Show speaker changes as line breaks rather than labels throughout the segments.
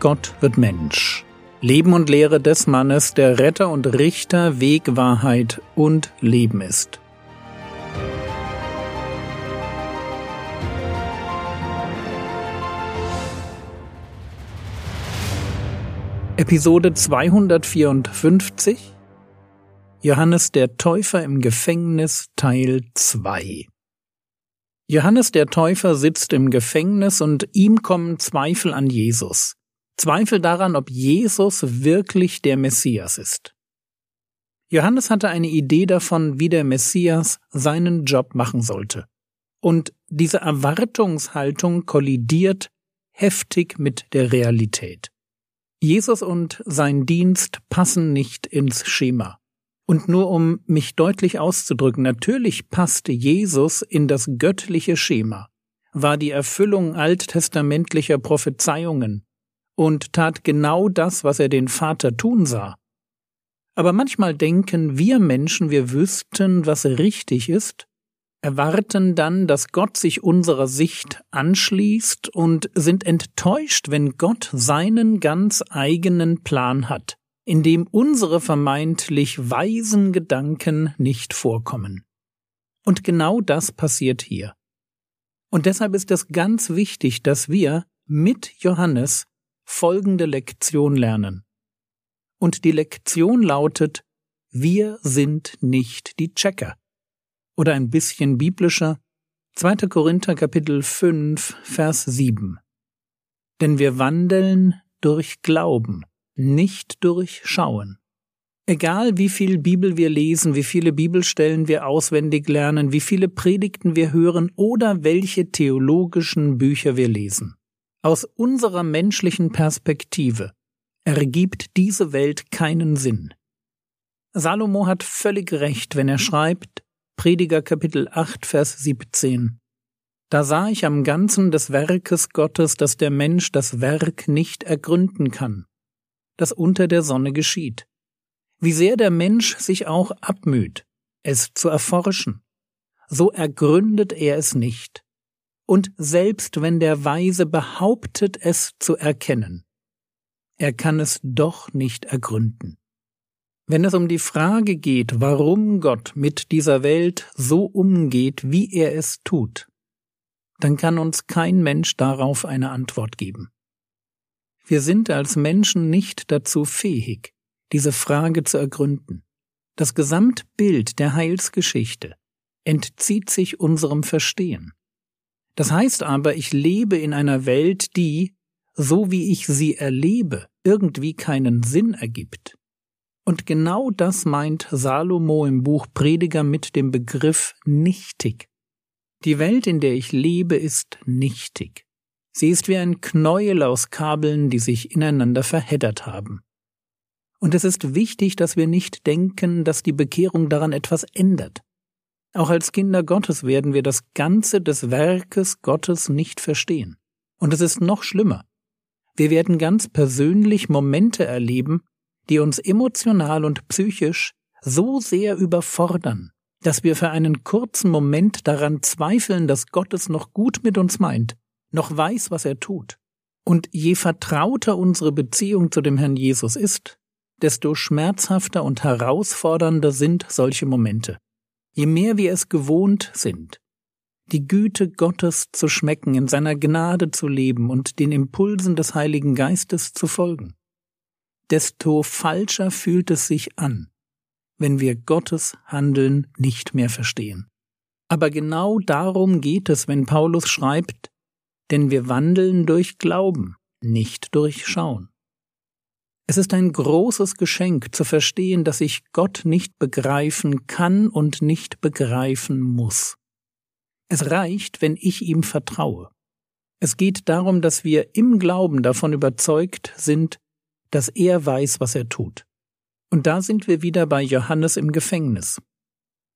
Gott wird Mensch. Leben und Lehre des Mannes, der Retter und Richter, Weg, Wahrheit und Leben ist. Episode 254 Johannes der Täufer im Gefängnis Teil 2 Johannes der Täufer sitzt im Gefängnis und ihm kommen Zweifel an Jesus. Zweifel daran, ob Jesus wirklich der Messias ist. Johannes hatte eine Idee davon, wie der Messias seinen Job machen sollte. Und diese Erwartungshaltung kollidiert heftig mit der Realität. Jesus und sein Dienst passen nicht ins Schema. Und nur um mich deutlich auszudrücken, natürlich passte Jesus in das göttliche Schema, war die Erfüllung alttestamentlicher Prophezeiungen und tat genau das, was er den Vater tun sah. Aber manchmal denken wir Menschen, wir wüssten, was richtig ist, erwarten dann, dass Gott sich unserer Sicht anschließt und sind enttäuscht, wenn Gott seinen ganz eigenen Plan hat, in dem unsere vermeintlich weisen Gedanken nicht vorkommen. Und genau das passiert hier. Und deshalb ist es ganz wichtig, dass wir mit Johannes folgende Lektion lernen. Und die Lektion lautet, wir sind nicht die Checker. Oder ein bisschen biblischer, 2. Korinther Kapitel 5, Vers 7. Denn wir wandeln durch Glauben, nicht durch Schauen. Egal wie viel Bibel wir lesen, wie viele Bibelstellen wir auswendig lernen, wie viele Predigten wir hören oder welche theologischen Bücher wir lesen. Aus unserer menschlichen Perspektive ergibt diese Welt keinen Sinn. Salomo hat völlig recht, wenn er schreibt, Prediger Kapitel 8, Vers 17. Da sah ich am Ganzen des Werkes Gottes, dass der Mensch das Werk nicht ergründen kann, das unter der Sonne geschieht. Wie sehr der Mensch sich auch abmüht, es zu erforschen, so ergründet er es nicht und selbst wenn der Weise behauptet, es zu erkennen, er kann es doch nicht ergründen. Wenn es um die Frage geht, warum Gott mit dieser Welt so umgeht, wie er es tut, dann kann uns kein Mensch darauf eine Antwort geben. Wir sind als Menschen nicht dazu fähig, diese Frage zu ergründen. Das Gesamtbild der Heilsgeschichte entzieht sich unserem Verstehen. Das heißt aber, ich lebe in einer Welt, die, so wie ich sie erlebe, irgendwie keinen Sinn ergibt. Und genau das meint Salomo im Buch Prediger mit dem Begriff nichtig. Die Welt, in der ich lebe, ist nichtig. Sie ist wie ein Knäuel aus Kabeln, die sich ineinander verheddert haben. Und es ist wichtig, dass wir nicht denken, dass die Bekehrung daran etwas ändert. Auch als Kinder Gottes werden wir das Ganze des Werkes Gottes nicht verstehen. Und es ist noch schlimmer. Wir werden ganz persönlich Momente erleben, die uns emotional und psychisch so sehr überfordern, dass wir für einen kurzen Moment daran zweifeln, dass Gott es noch gut mit uns meint, noch weiß, was er tut. Und je vertrauter unsere Beziehung zu dem Herrn Jesus ist, desto schmerzhafter und herausfordernder sind solche Momente je mehr wir es gewohnt sind, die Güte Gottes zu schmecken, in seiner Gnade zu leben und den Impulsen des Heiligen Geistes zu folgen, desto falscher fühlt es sich an, wenn wir Gottes Handeln nicht mehr verstehen. Aber genau darum geht es, wenn Paulus schreibt, denn wir wandeln durch Glauben, nicht durch Schauen. Es ist ein großes Geschenk zu verstehen, dass ich Gott nicht begreifen kann und nicht begreifen muss. Es reicht, wenn ich ihm vertraue. Es geht darum, dass wir im Glauben davon überzeugt sind, dass er weiß, was er tut. Und da sind wir wieder bei Johannes im Gefängnis.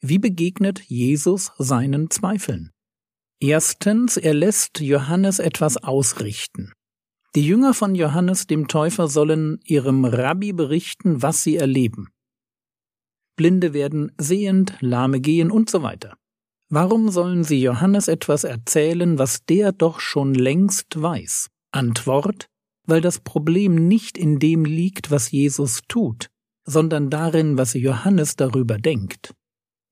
Wie begegnet Jesus seinen Zweifeln? Erstens, er lässt Johannes etwas ausrichten. Die Jünger von Johannes dem Täufer sollen ihrem Rabbi berichten, was sie erleben. Blinde werden sehend, Lahme gehen und so weiter. Warum sollen sie Johannes etwas erzählen, was der doch schon längst weiß? Antwort weil das Problem nicht in dem liegt, was Jesus tut, sondern darin, was Johannes darüber denkt.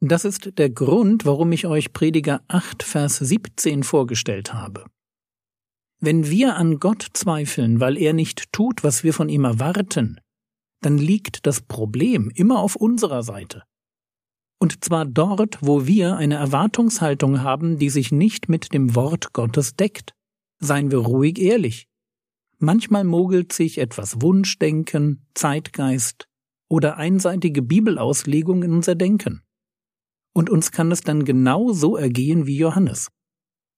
Das ist der Grund, warum ich euch Prediger 8, Vers 17 vorgestellt habe. Wenn wir an Gott zweifeln, weil er nicht tut, was wir von ihm erwarten, dann liegt das Problem immer auf unserer Seite. Und zwar dort, wo wir eine Erwartungshaltung haben, die sich nicht mit dem Wort Gottes deckt. Seien wir ruhig ehrlich. Manchmal mogelt sich etwas Wunschdenken, Zeitgeist oder einseitige Bibelauslegung in unser Denken. Und uns kann es dann genau so ergehen wie Johannes.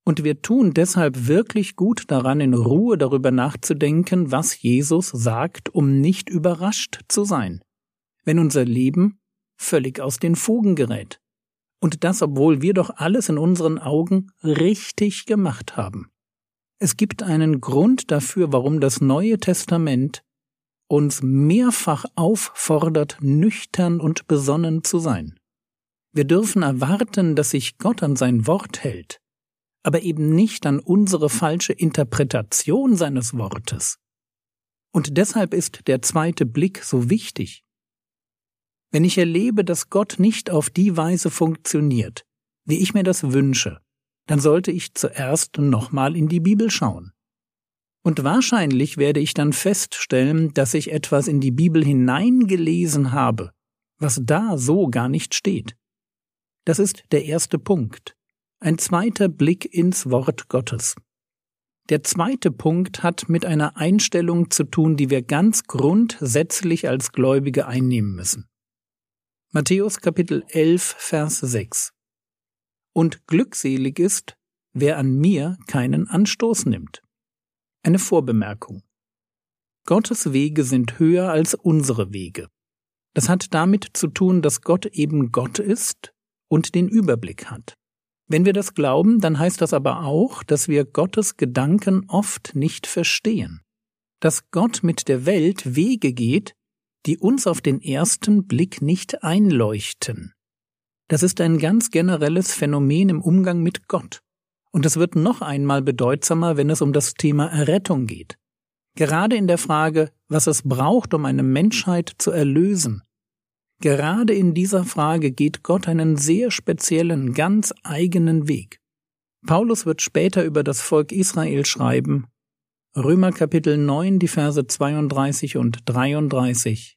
Und wir tun deshalb wirklich gut daran, in Ruhe darüber nachzudenken, was Jesus sagt, um nicht überrascht zu sein, wenn unser Leben völlig aus den Fugen gerät. Und das, obwohl wir doch alles in unseren Augen richtig gemacht haben. Es gibt einen Grund dafür, warum das Neue Testament uns mehrfach auffordert, nüchtern und besonnen zu sein. Wir dürfen erwarten, dass sich Gott an sein Wort hält, aber eben nicht an unsere falsche Interpretation seines Wortes. Und deshalb ist der zweite Blick so wichtig. Wenn ich erlebe, dass Gott nicht auf die Weise funktioniert, wie ich mir das wünsche, dann sollte ich zuerst nochmal in die Bibel schauen. Und wahrscheinlich werde ich dann feststellen, dass ich etwas in die Bibel hineingelesen habe, was da so gar nicht steht. Das ist der erste Punkt ein zweiter Blick ins Wort Gottes. Der zweite Punkt hat mit einer Einstellung zu tun, die wir ganz grundsätzlich als Gläubige einnehmen müssen. Matthäus Kapitel 11, Vers 6. Und glückselig ist, wer an mir keinen Anstoß nimmt. Eine Vorbemerkung. Gottes Wege sind höher als unsere Wege. Das hat damit zu tun, dass Gott eben Gott ist und den Überblick hat. Wenn wir das glauben, dann heißt das aber auch, dass wir Gottes Gedanken oft nicht verstehen, dass Gott mit der Welt Wege geht, die uns auf den ersten Blick nicht einleuchten. Das ist ein ganz generelles Phänomen im Umgang mit Gott. Und es wird noch einmal bedeutsamer, wenn es um das Thema Errettung geht. Gerade in der Frage, was es braucht, um eine Menschheit zu erlösen, Gerade in dieser Frage geht Gott einen sehr speziellen, ganz eigenen Weg. Paulus wird später über das Volk Israel schreiben, Römer Kapitel 9, die Verse 32 und 33.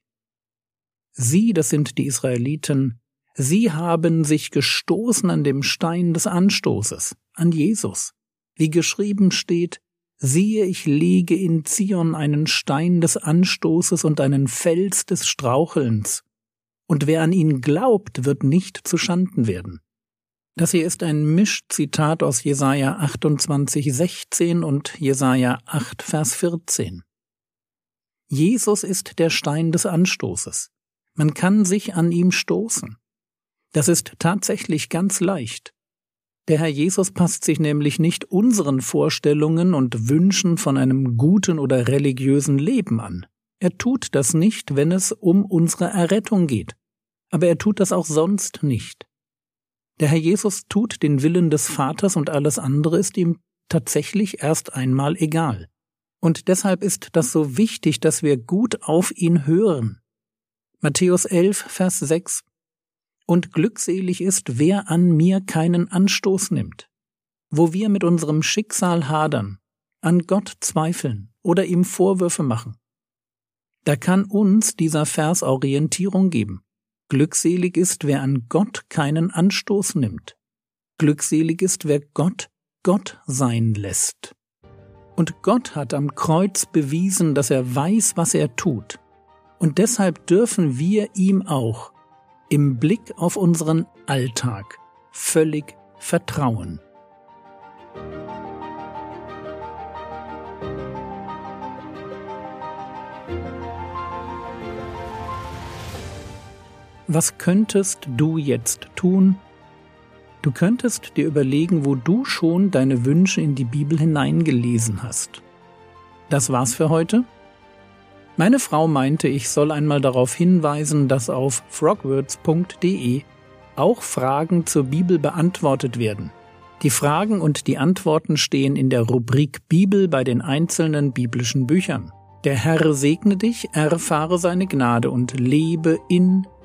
Sie, das sind die Israeliten, sie haben sich gestoßen an dem Stein des Anstoßes, an Jesus. Wie geschrieben steht, siehe, ich lege in Zion einen Stein des Anstoßes und einen Fels des Strauchelns, und wer an ihn glaubt, wird nicht zu Schanden werden. Das hier ist ein Mischzitat aus Jesaja 28, 16 und Jesaja 8, Vers 14. Jesus ist der Stein des Anstoßes. Man kann sich an ihm stoßen. Das ist tatsächlich ganz leicht. Der Herr Jesus passt sich nämlich nicht unseren Vorstellungen und Wünschen von einem guten oder religiösen Leben an. Er tut das nicht, wenn es um unsere Errettung geht. Aber er tut das auch sonst nicht. Der Herr Jesus tut den Willen des Vaters und alles andere ist ihm tatsächlich erst einmal egal. Und deshalb ist das so wichtig, dass wir gut auf ihn hören. Matthäus 11, Vers 6 Und glückselig ist, wer an mir keinen Anstoß nimmt. Wo wir mit unserem Schicksal hadern, an Gott zweifeln oder ihm Vorwürfe machen. Da kann uns dieser Vers Orientierung geben. Glückselig ist, wer an Gott keinen Anstoß nimmt. Glückselig ist, wer Gott Gott sein lässt. Und Gott hat am Kreuz bewiesen, dass er weiß, was er tut. Und deshalb dürfen wir ihm auch im Blick auf unseren Alltag völlig vertrauen. Was könntest du jetzt tun? Du könntest dir überlegen, wo du schon deine Wünsche in die Bibel hineingelesen hast. Das war's für heute. Meine Frau meinte, ich soll einmal darauf hinweisen, dass auf frogwords.de auch Fragen zur Bibel beantwortet werden. Die Fragen und die Antworten stehen in der Rubrik Bibel bei den einzelnen biblischen Büchern. Der Herr segne dich, erfahre seine Gnade und lebe in